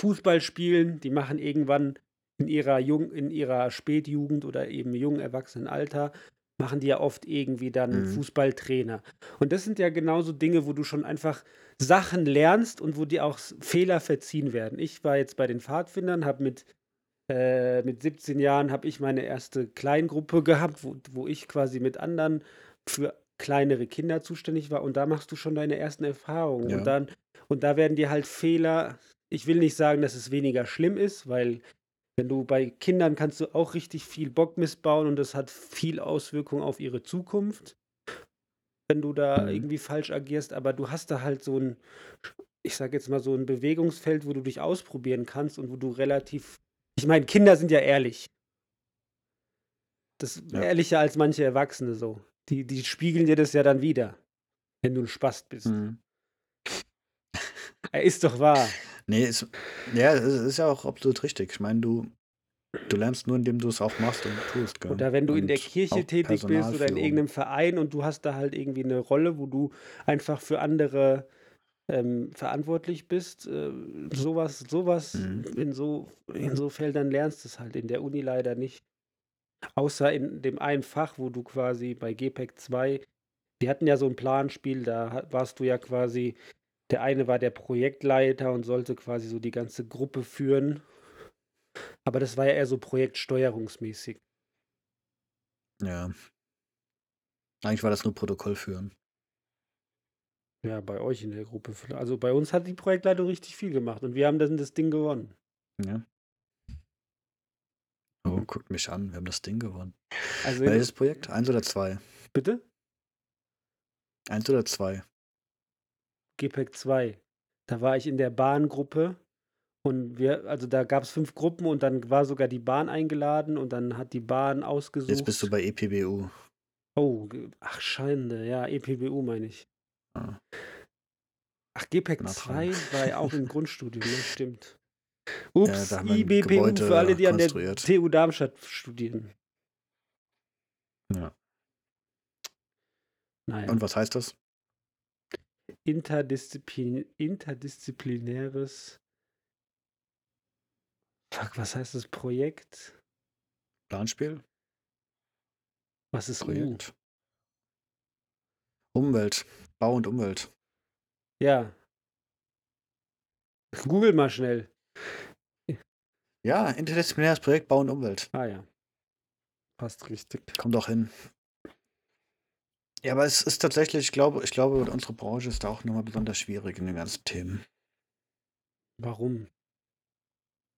Fußball spielen, die machen irgendwann in ihrer Jung, in ihrer Spätjugend oder eben jungen Erwachsenenalter, machen die ja oft irgendwie dann Mhm. Fußballtrainer. Und das sind ja genauso Dinge, wo du schon einfach Sachen lernst und wo dir auch Fehler verziehen werden. Ich war jetzt bei den Pfadfindern, habe mit, äh, mit 17 Jahren habe ich meine erste Kleingruppe gehabt, wo, wo ich quasi mit anderen für kleinere Kinder zuständig war und da machst du schon deine ersten Erfahrungen Ja. und dann und da werden dir halt Fehler, ich will nicht sagen, dass es weniger schlimm ist, weil wenn du bei Kindern kannst du auch richtig viel Bock missbauen und das hat viel Auswirkungen auf ihre Zukunft, wenn du da Mhm. irgendwie falsch agierst, aber du hast da halt so ein, ich sag jetzt mal so ein Bewegungsfeld, wo du dich ausprobieren kannst und wo du relativ, ich meine, Kinder sind ja ehrlich. Das Ja. ehrlicher als manche Erwachsene so. Die, die spiegeln dir das ja dann wieder, wenn du ein Spast bist. Mhm. Er ist doch wahr. Nee, ist, ja, es ist ja auch absolut richtig. Ich meine, du, du lernst nur, indem du es auch machst und tust. Gell? Oder wenn du in der Und Kirche tätig bist oder in irgendeinem Verein und du hast da halt irgendwie eine Rolle, wo du einfach für andere ähm, verantwortlich bist, äh, sowas, sowas Mhm. in so in so Feldern lernst du es halt in der Uni leider nicht. Außer in dem einen Fach, wo du quasi bei GPEC 2, die hatten ja so ein Planspiel, da warst du ja quasi, der eine war der Projektleiter und sollte quasi so die ganze Gruppe führen. Aber das war ja eher so projektsteuerungsmäßig. Ja. Eigentlich war das nur Protokoll führen. Ja, bei euch in der Gruppe. Also bei uns hat die Projektleitung richtig viel gemacht und wir haben dann das Ding gewonnen. Ja. Oh, guckt mich an, wir haben das Ding gewonnen. Also Welches Projekt? Eins oder zwei? bitte? Eins oder zwei? GPEC 2. Da war ich in der Bahngruppe und wir, also da gab es fünf Gruppen und dann war sogar die Bahn eingeladen und dann hat die Bahn ausgesucht. Jetzt bist du bei EPBU. Oh, ach Schande, ja, EPBU meine ich. Ah. Ach, GPEC Na 2 dran. war ja auch im Grundstudium, ne? Stimmt. Ja, Ups, ein IBPU Gebäude für alle, die an der. TU Darmstadt studieren. Ja. Naja. Und was heißt das? Interdisziplin interdisziplinäres. Fuck, was heißt das Projekt? Planspiel? Was ist U? Projekt? Umwelt. Bau und Umwelt. Ja. Google mal schnell. Ja, interdisziplinäres Projekt Bau und Umwelt. Ah ja. Passt richtig. Kommt auch hin. Ja, aber es ist tatsächlich, ich glaube, ich glaube, unsere Branche ist da auch nochmal besonders schwierig in den ganzen Themen. Warum?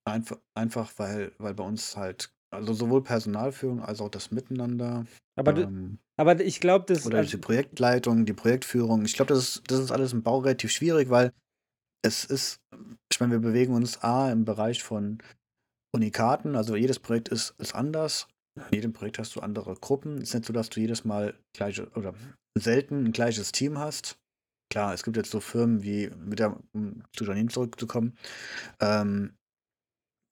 Einfach, einfach weil, weil bei uns halt, also sowohl Personalführung als auch das Miteinander Aber, du, ähm, aber ich glaube, das. oder Also, die Projektleitung, die Projektführung, ich glaube, das ist, das ist alles im Bau relativ schwierig, weil es ist, ich meine, wir bewegen uns A im Bereich von Unikaten, also jedes Projekt ist, ist anders. In jedem Projekt hast du andere Gruppen. Es ist nicht so, dass du jedes Mal gleiche oder selten ein gleiches Team hast. Klar, es gibt jetzt so Firmen wie, mit der, um zu Janine zurückzukommen, ähm,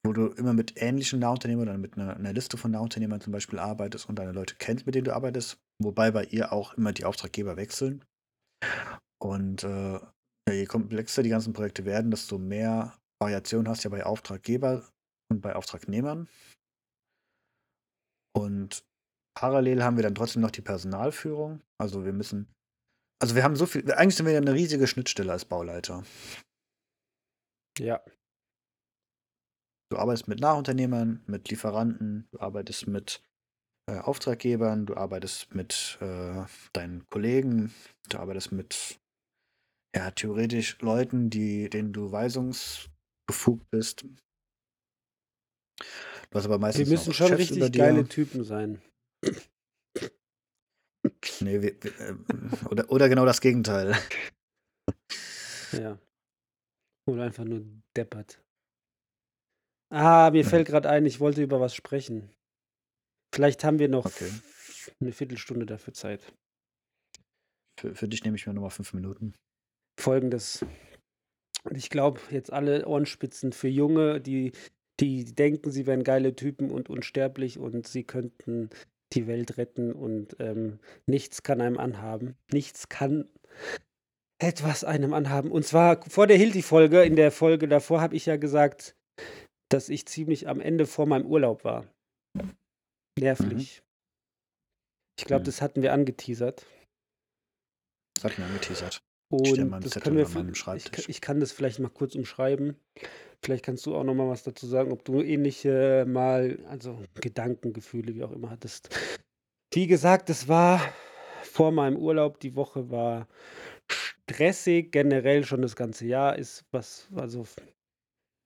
wo du immer mit ähnlichen Nahunternehmern oder mit einer, einer Liste von Nahunternehmern zum Beispiel arbeitest und deine Leute kennst, mit denen du arbeitest, wobei bei ihr auch immer die Auftraggeber wechseln. Und äh, je komplexer die ganzen Projekte werden, desto mehr Variation hast du ja bei Auftraggeber und bei Auftragnehmern. Und parallel haben wir dann trotzdem noch die Personalführung. Also wir müssen, also wir haben so viel, eigentlich sind wir ja eine riesige Schnittstelle als Bauleiter. ja. Du arbeitest mit Nachunternehmern, mit Lieferanten, du arbeitest mit äh, Auftraggebern, du arbeitest mit äh, deinen Kollegen, du arbeitest mit ja, theoretisch Leuten, die, denen du weisungsbefugt bist. Hast aber meistens müssen noch schon richtig geile Typen sein. Nee, wir, wir, äh, oder, oder genau das Gegenteil. Ja. Oder einfach nur deppert. Ah, mir fällt gerade ein, ich wollte über was sprechen. Vielleicht haben wir noch Okay. eine Viertelstunde dafür Zeit. Für, für dich nehme ich mir nochmal fünf Minuten. Folgendes. Ich glaube, jetzt alle Ohrenspitzen für Junge, die, die denken, sie wären geile Typen und unsterblich und sie könnten die Welt retten und ähm, nichts kann einem anhaben. Nichts kann etwas einem anhaben. Und zwar vor der Hilti-Folge, in der Folge davor habe ich ja gesagt, dass ich ziemlich am Ende vor meinem Urlaub war. Nervlich. Ich glaube, Mhm. das hatten wir angeteasert. Das hat mir angeteasert. Und das können wir, ich, ich kann das vielleicht mal kurz umschreiben. Vielleicht kannst du auch noch mal was dazu sagen, ob du ähnliche mal, also Gedanken, Gefühle, wie auch immer hattest. Wie gesagt, es war vor meinem Urlaub, die Woche war stressig, generell schon das ganze Jahr ist was, also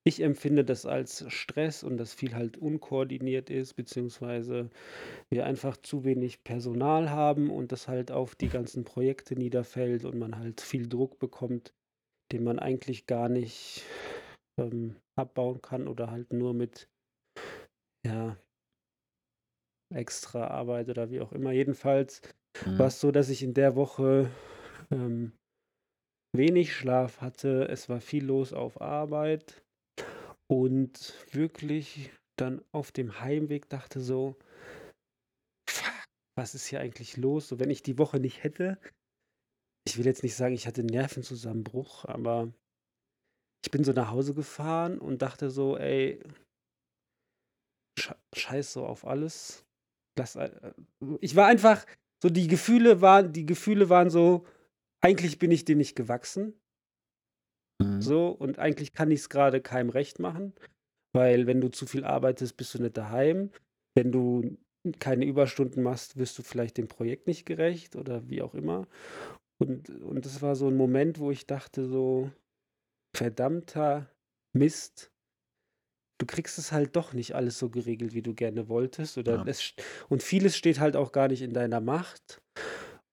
ich empfinde das als Stress und dass viel halt unkoordiniert ist, beziehungsweise wir einfach zu wenig Personal haben und das halt auf die ganzen Projekte niederfällt und man halt viel Druck bekommt, den man eigentlich gar nicht ähm, abbauen kann oder halt nur mit ja, extra Arbeit oder wie auch immer. Jedenfalls Mhm. war es so, dass ich in der Woche ähm, wenig Schlaf hatte. Es war viel los auf Arbeit und wirklich dann auf dem Heimweg dachte so, was ist hier eigentlich los? So, wenn ich die Woche nicht hätte, ich will jetzt nicht sagen, ich hatte einen Nervenzusammenbruch, aber ich bin so nach Hause gefahren und dachte so, ey, sche- scheiß so auf alles. Lass, äh, ich war einfach, so die Gefühle waren, die Gefühle waren so, eigentlich bin ich dir nicht gewachsen. Mhm. So, und eigentlich kann ich es gerade keinem recht machen, weil wenn du zu viel arbeitest, bist du nicht daheim. Wenn du keine Überstunden machst, wirst du vielleicht dem Projekt nicht gerecht oder wie auch immer. Und, und das war so ein Moment, wo ich dachte so, verdammter Mist, du kriegst es halt doch nicht alles so geregelt, wie du gerne wolltest. Oder Ja. es, und vieles steht halt auch gar nicht in deiner Macht.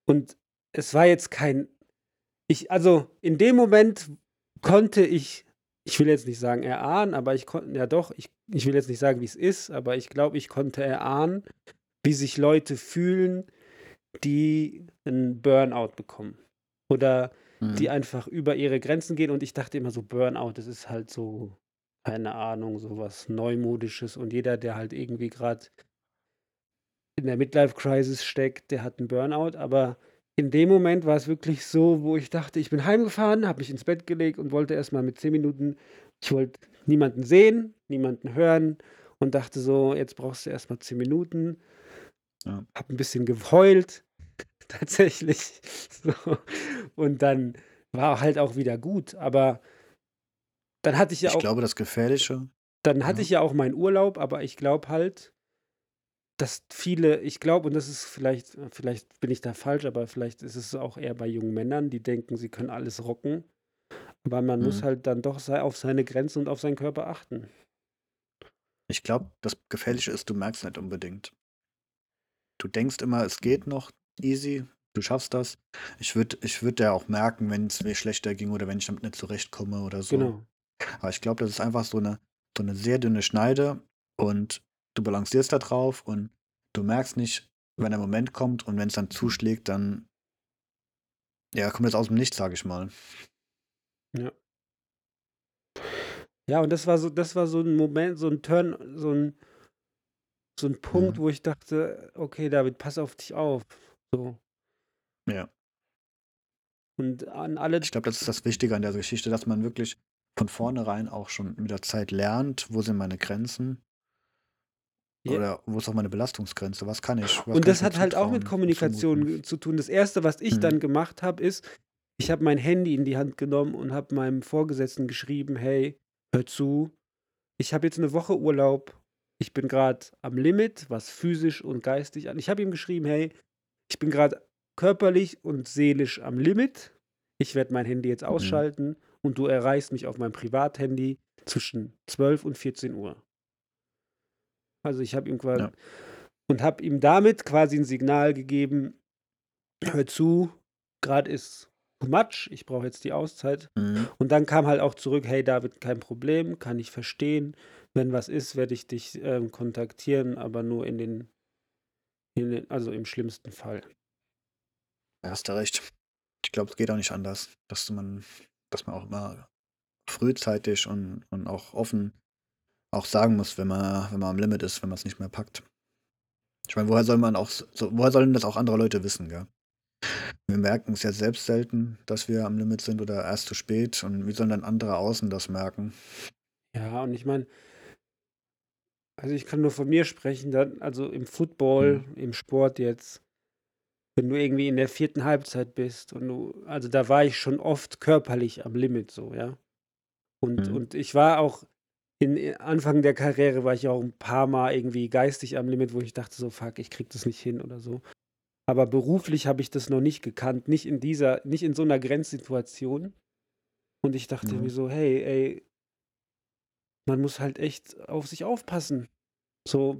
Und es war jetzt kein, ich, also in dem Moment konnte ich, ich will jetzt nicht sagen erahnen, aber ich konnte, ja doch, ich, ich will jetzt nicht sagen, wie es ist, aber ich glaube, ich konnte erahnen, wie sich Leute fühlen, die einen Burnout bekommen. Oder die Mhm. einfach über ihre Grenzen gehen. Und ich dachte immer so, Burnout, das ist halt so, keine Ahnung, so was Neumodisches. Und jeder, der halt irgendwie gerade in der Midlife-Crisis steckt, der hat einen Burnout. Aber in dem Moment war es wirklich so, wo ich dachte, ich bin heimgefahren, habe mich ins Bett gelegt und wollte erstmal mit zehn Minuten, ich wollte niemanden sehen, niemanden hören und dachte so, jetzt brauchst du erstmal zehn Minuten. Ja. Hab ein bisschen geheult, tatsächlich. So. Und dann war halt auch wieder gut. Aber dann hatte ich ja Ich auch, glaube, das Gefährliche dann hatte ja. ich ja auch meinen Urlaub, aber ich glaube halt, dass viele, ich glaube, und das ist vielleicht, vielleicht bin ich da falsch, aber vielleicht ist es auch eher bei jungen Männern, die denken, sie können alles rocken. Aber man muss Mhm. halt dann doch auf seine Grenzen und auf seinen Körper achten. Ich glaube, das Gefährliche ist, du merkst nicht unbedingt. Du denkst immer, es geht noch easy, du schaffst das. Ich würde ich würd ja auch merken, wenn es mir schlechter ging oder wenn ich damit nicht zurechtkomme oder so. Genau. Aber ich glaube, das ist einfach so eine, so eine sehr dünne Schneide und du balancierst da drauf und du merkst nicht, wenn der Moment kommt und wenn es dann zuschlägt, dann ja, kommt das aus dem Nichts, sage ich mal. Ja. Ja, und das war so, das war so ein Moment, so ein Turn, so ein, so ein Punkt, Mhm. wo ich dachte, okay, David, pass auf dich auf. So. Ja. Und an alle, Ich glaube, das ist das Wichtige an der Geschichte, dass man wirklich von vornherein auch schon mit der Zeit lernt, wo sind meine Grenzen Ja. oder wo ist auch meine Belastungsgrenze, was kann ich, was Und das ich hat halt auch mit Kommunikation zu tun. Das Erste, was ich Mhm. dann gemacht habe, ist, ich habe mein Handy in die Hand genommen und habe meinem Vorgesetzten geschrieben, hey, hör zu, ich habe jetzt eine Woche Urlaub, ich bin gerade am Limit, was physisch und geistig an. Ich habe ihm geschrieben, hey, ich bin gerade körperlich und seelisch am Limit. Ich werde mein Handy jetzt Mhm. ausschalten und du erreichst mich auf meinem Privathandy zwischen 12 und 14 Uhr. Also ich habe ihm quasi Ja. und habe ihm damit quasi ein Signal gegeben, hör zu, gerade ist too much, ich brauche jetzt die Auszeit. Mhm. Und dann kam halt auch zurück, hey David, kein Problem, kann ich verstehen. Wenn was ist, werde ich dich ähm, kontaktieren, aber nur in den, in den, also im schlimmsten Fall. Da hast du recht. Ich glaube, es geht auch nicht anders, dass man, dass man auch immer frühzeitig und, und auch offen auch sagen muss, wenn man, wenn man am Limit ist, wenn man es nicht mehr packt. Ich meine, woher soll man auch, so, woher sollen das auch andere Leute wissen, gell? Wir merken es ja selbst selten, dass wir am Limit sind oder erst zu spät. Und wie sollen dann andere außen das merken? Ja, und ich meine, also ich kann nur von mir sprechen, dann, also im Football, Mhm. im Sport jetzt, wenn du irgendwie in der vierten Halbzeit bist und du, also da war ich schon oft körperlich am Limit so, ja. Und, Mhm. und ich war auch in Anfang der Karriere war ich auch ein paar Mal irgendwie geistig am Limit, wo ich dachte so, fuck, ich krieg das nicht hin oder so. Aber beruflich habe ich das noch nicht gekannt, nicht in dieser, nicht in so einer Grenzsituation. Und ich dachte Mhm. mir so, hey, ey, man muss halt echt auf sich aufpassen. So,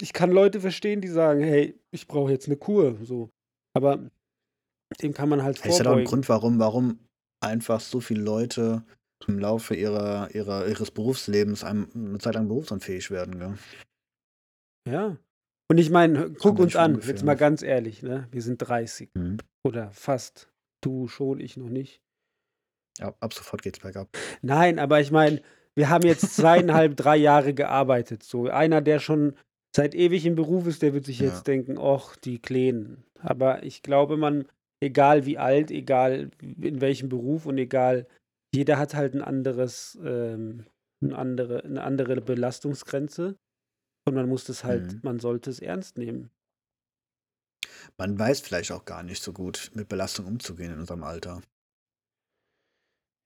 ich kann Leute verstehen, die sagen, hey, ich brauche jetzt eine Kur, so. Aber dem kann man halt Das ist ja doch ein vorbeugen. Grund, warum, warum einfach so viele Leute im Laufe ihrer, ihrer, ihres Berufslebens einem eine Zeit lang berufsunfähig werden, gell? Ja. Und ich meine, guck uns an, ungefähr. jetzt mal ganz ehrlich, ne? Wir sind 30 Mhm. oder fast. Du schon, ich noch nicht. Ja, ab sofort geht's bergab. Nein, aber ich meine, wir haben jetzt zweieinhalb, drei Jahre gearbeitet. So einer, der schon seit ewig im Beruf ist, der wird sich Ja. jetzt denken, och, die Kleinen. Aber ich glaube, man, egal wie alt, egal in welchem Beruf und egal, jeder hat halt ein anderes, ähm, eine andere, eine andere Belastungsgrenze. Und man muss das halt, Mhm. man sollte es ernst nehmen. Man weiß vielleicht auch gar nicht so gut, mit Belastung umzugehen in unserem Alter.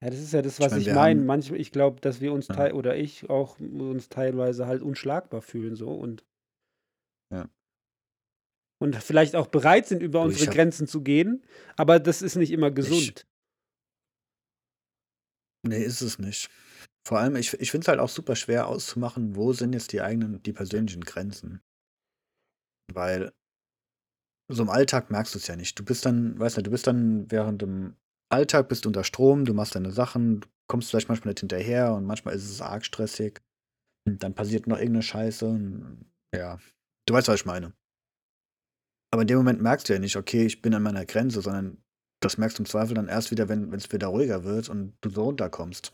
Ja, das ist ja das, Ich was ich wir meine. Manchmal, ich glaube, dass wir uns Ja. teil oder ich auch uns teilweise halt unschlagbar fühlen so und Ja. und vielleicht auch bereit sind, über unsere ich Grenzen zu gehen, aber das ist nicht immer ich gesund. Ne, ist es nicht. Vor allem, ich ich finde es halt auch super schwer auszumachen, wo sind jetzt die eigenen die persönlichen Grenzen. Weil so im Alltag merkst du's ja nicht. Du bist dann weißt du, du bist dann während dem Alltag bist du unter Strom, du machst deine Sachen, du kommst vielleicht manchmal nicht hinterher und manchmal ist es arg stressig. Und dann passiert noch irgend 'ne Scheiße und ja, du weißt, was ich meine. Aber in dem Moment merkst du ja nicht: „Okay, ich bin an meiner Grenze“, sondern das merkst du im Zweifel dann erst wieder, wenn wenn's wieder ruhiger wird und du so runterkommst.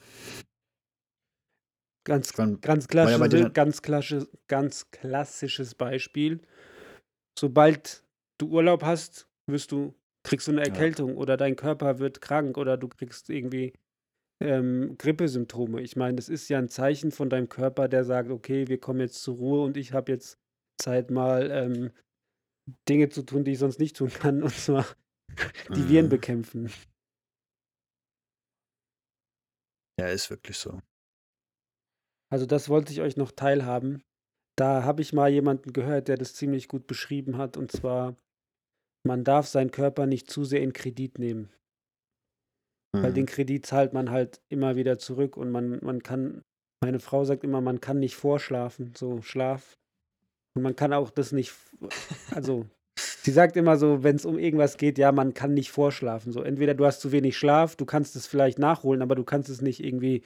Ganz meine, ganz ja klassische dir ganz klasche ganz klassisches Beispiel. Sobald du Urlaub hast, wirst du kriegst du 'ne Ja. Erkältung oder dein Körper wird krank oder du kriegst irgendwie, ähm, Grippesymptome. Ich meine, das ist ja 'n Zeichen von deinem Körper, der sagt: „Okay, wir kommen jetzt zur Ruhe und ich habe jetzt Zeit mal, ähm, Dinge zu tun, die ich sonst nicht tun kann, und zwar die Viren Mhm. bekämpfen. Ja, ist wirklich so. Also das wollte ich euch noch teilhaben. Da habe ich mal jemanden gehört, der das ziemlich gut beschrieben hat, und zwar, man darf seinen Körper nicht zu sehr in Kredit nehmen. Weil den Mhm. Kredit zahlt man halt immer wieder zurück und man, man kann, meine Frau sagt immer, man kann nicht vorschlafen, so Schlaf. Und man kann auch das nicht, also sie sagt immer so, wenn es um irgendwas geht, ja, man kann nicht vorschlafen. So, entweder du hast zu wenig Schlaf, du kannst es vielleicht nachholen, aber du kannst es nicht irgendwie.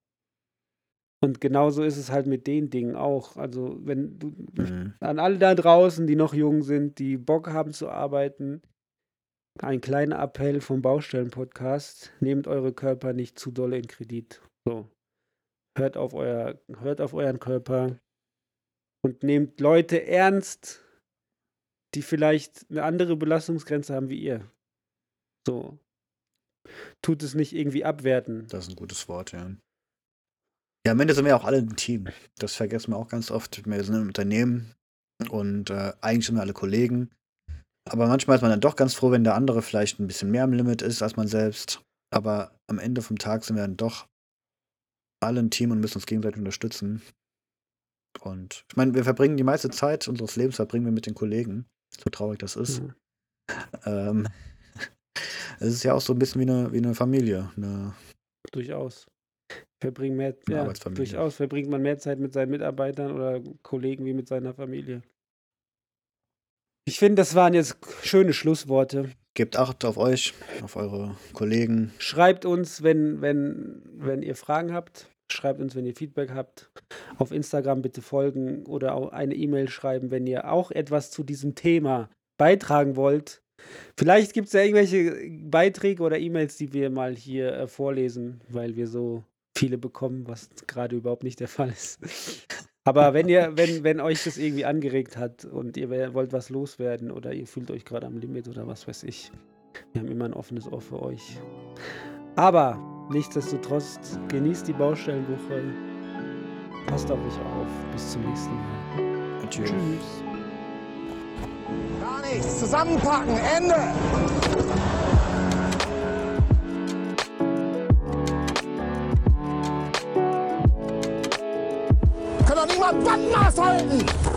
Und genauso ist es halt mit den Dingen auch. Also, wenn du Mhm. an alle da draußen, die noch jung sind, die Bock haben zu arbeiten, ein kleiner Appell vom Baustellen-Podcast: Nehmt eure Körper nicht zu dolle in Kredit. So. Hört auf, euer, hört auf euren Körper und nehmt Leute ernst, die vielleicht eine andere Belastungsgrenze haben wie ihr. So. Tut es nicht irgendwie abwerten. Das ist ein gutes Wort, ja. Ja, am Ende sind wir auch alle ein Team. Das vergessen wir auch ganz oft. Wir sind ein Unternehmen und äh, eigentlich sind wir alle Kollegen. Aber manchmal ist man dann doch ganz froh, wenn der andere vielleicht ein bisschen mehr am Limit ist als man selbst. Aber am Ende vom Tag sind wir dann doch alle ein Team und müssen uns gegenseitig unterstützen. Und ich meine, wir verbringen die meiste Zeit unseres Lebens verbringen wir mit den Kollegen. So traurig das ist. Ja, Ähm, es ist ja auch so ein bisschen wie eine, wie eine Familie. Eine, durchaus. Verbringt mehr, ja, Arbeitsfamilie. durchaus verbringt man mehr Zeit mit seinen Mitarbeitern oder Kollegen wie mit seiner Familie. Ich finde, das waren jetzt schöne Schlussworte. gebt Acht auf euch, auf eure Kollegen. Schreibt uns, wenn, wenn, wenn ihr Fragen habt. Schreibt uns, wenn ihr Feedback habt. Auf Instagram bitte folgen oder auch eine E-Mail schreiben, wenn ihr auch etwas zu diesem Thema beitragen wollt. Vielleicht gibt es ja irgendwelche Beiträge oder E-Mails, die wir mal hier äh, vorlesen, weil wir so viele bekommen, was gerade überhaupt nicht der Fall ist. Aber wenn ihr, wenn, wenn euch das irgendwie angeregt hat und ihr wollt was loswerden oder ihr fühlt euch gerade am Limit oder was weiß ich, wir haben immer ein offenes Ohr für euch. Aber nichtsdestotrotz, genießt die Baustellenwoche. Passt auf euch auf. Bis zum nächsten Mal. Tschüss. Tschüss. Gar nichts. Zusammenpacken. Ende. Können doch nicht mal Bandmaß halten.